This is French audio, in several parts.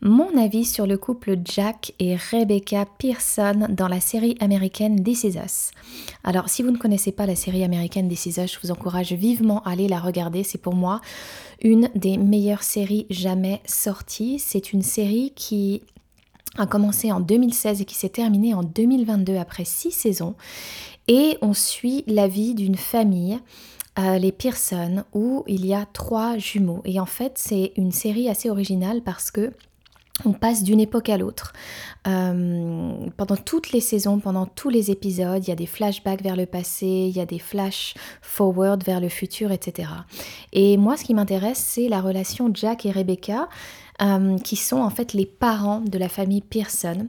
mon avis sur le couple Jack et Rebecca Pearson dans la série américaine This Is. Alors si vous ne connaissez pas la série américaine This Is je vous encourage vivement à aller la regarder. C'est pour moi une des meilleures séries jamais sorties. C'est une série qui a commencé en 2016 et qui s'est terminée en 2022 après six saisons. Et on suit la vie d'une famille euh, les Pearson où il y a trois jumeaux. Et en fait, c'est une série assez originale parce que on passe d'une époque à l'autre. Euh, pendant toutes les saisons, pendant tous les épisodes, il y a des flashbacks vers le passé, il y a des flash forward vers le futur, etc. Et moi, ce qui m'intéresse, c'est la relation Jack et Rebecca, euh, qui sont en fait les parents de la famille Pearson.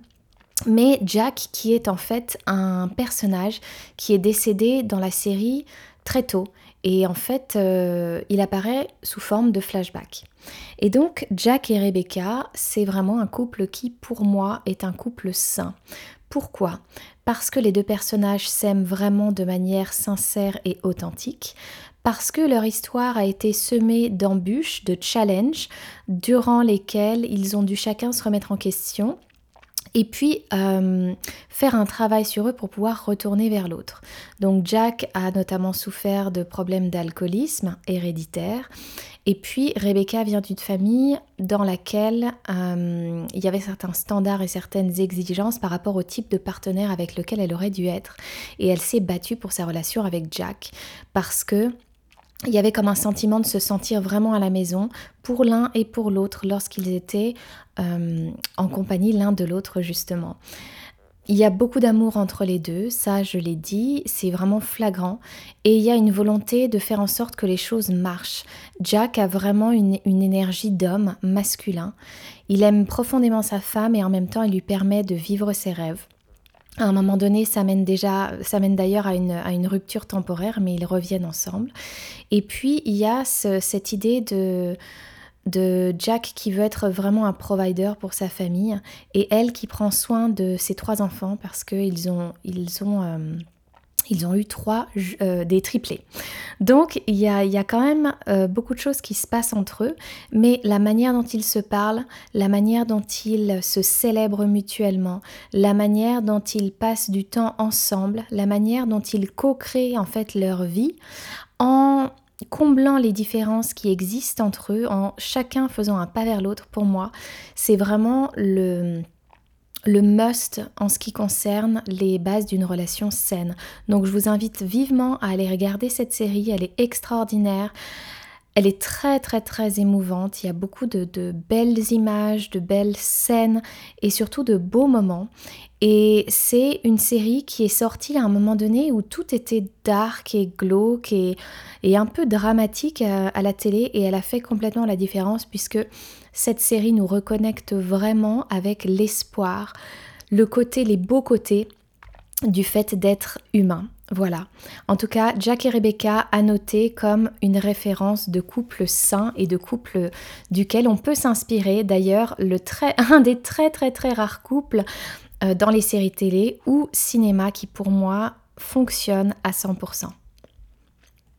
Mais Jack, qui est en fait un personnage qui est décédé dans la série très tôt. Et en fait, euh, il apparaît sous forme de flashback. Et donc, Jack et Rebecca, c'est vraiment un couple qui, pour moi, est un couple sain. Pourquoi? Parce que les deux personnages s'aiment vraiment de manière sincère et authentique, parce que leur histoire a été semée d'embûches, de challenges, durant lesquels ils ont dû chacun se remettre en question et puis euh, faire un travail sur eux pour pouvoir retourner vers l'autre. Donc Jack a notamment souffert de problèmes d'alcoolisme héréditaire. Et puis Rebecca vient d'une famille dans laquelle euh, il y avait certains standards et certaines exigences par rapport au type de partenaire avec lequel elle aurait dû être. Et elle s'est battue pour sa relation avec Jack parce que il y avait comme un sentiment de se sentir vraiment à la maison pour l'un et pour l'autre lorsqu'ils étaient euh, en compagnie l'un de l'autre justement. Il y a beaucoup d'amour entre les deux, ça je l'ai dit, c'est vraiment flagrant. Et il y a une volonté de faire en sorte que les choses marchent. Jack a vraiment une, une énergie d'homme masculin. Il aime profondément sa femme et en même temps il lui permet de vivre ses rêves. À un moment donné, ça mène déjà, ça mène d'ailleurs à une, à une, rupture temporaire, mais ils reviennent ensemble. Et puis il y a cette idée de, de Jack qui veut être vraiment un provider pour sa famille et elle qui prend soin de ses trois enfants parce qu'ils ont, ils ont euh, ils ont eu trois, euh, des triplés. Donc il y a, quand même euh, beaucoup de choses qui se passent entre eux, mais la manière dont ils se parlent, la manière dont ils se célèbrent mutuellement, la manière dont ils passent du temps ensemble, la manière dont ils co-créent en fait leur vie, en comblant les différences qui existent entre eux, en chacun faisant un pas vers l'autre, pour moi, c'est vraiment le le must en ce qui concerne les bases d'une relation saine. Donc je vous invite vivement à aller regarder cette série, elle est extraordinaire. Elle est très très très émouvante, il y a beaucoup de, belles images, de belles scènes et surtout de beaux moments. Et c'est une série qui est sortie à un moment donné où tout était dark et glauque et, un peu dramatique à, à, la télé et elle a fait complètement la différence puisque cette série nous reconnecte vraiment avec l'espoir, le côté, les beaux côtés du fait d'être humain. Voilà. En tout cas, Jack et Rebecca a noté comme une référence de couple sain et de couple duquel on peut s'inspirer. D'ailleurs, un des très très très rares couples euh, dans les séries télé ou cinéma qui pour moi fonctionne à 100%.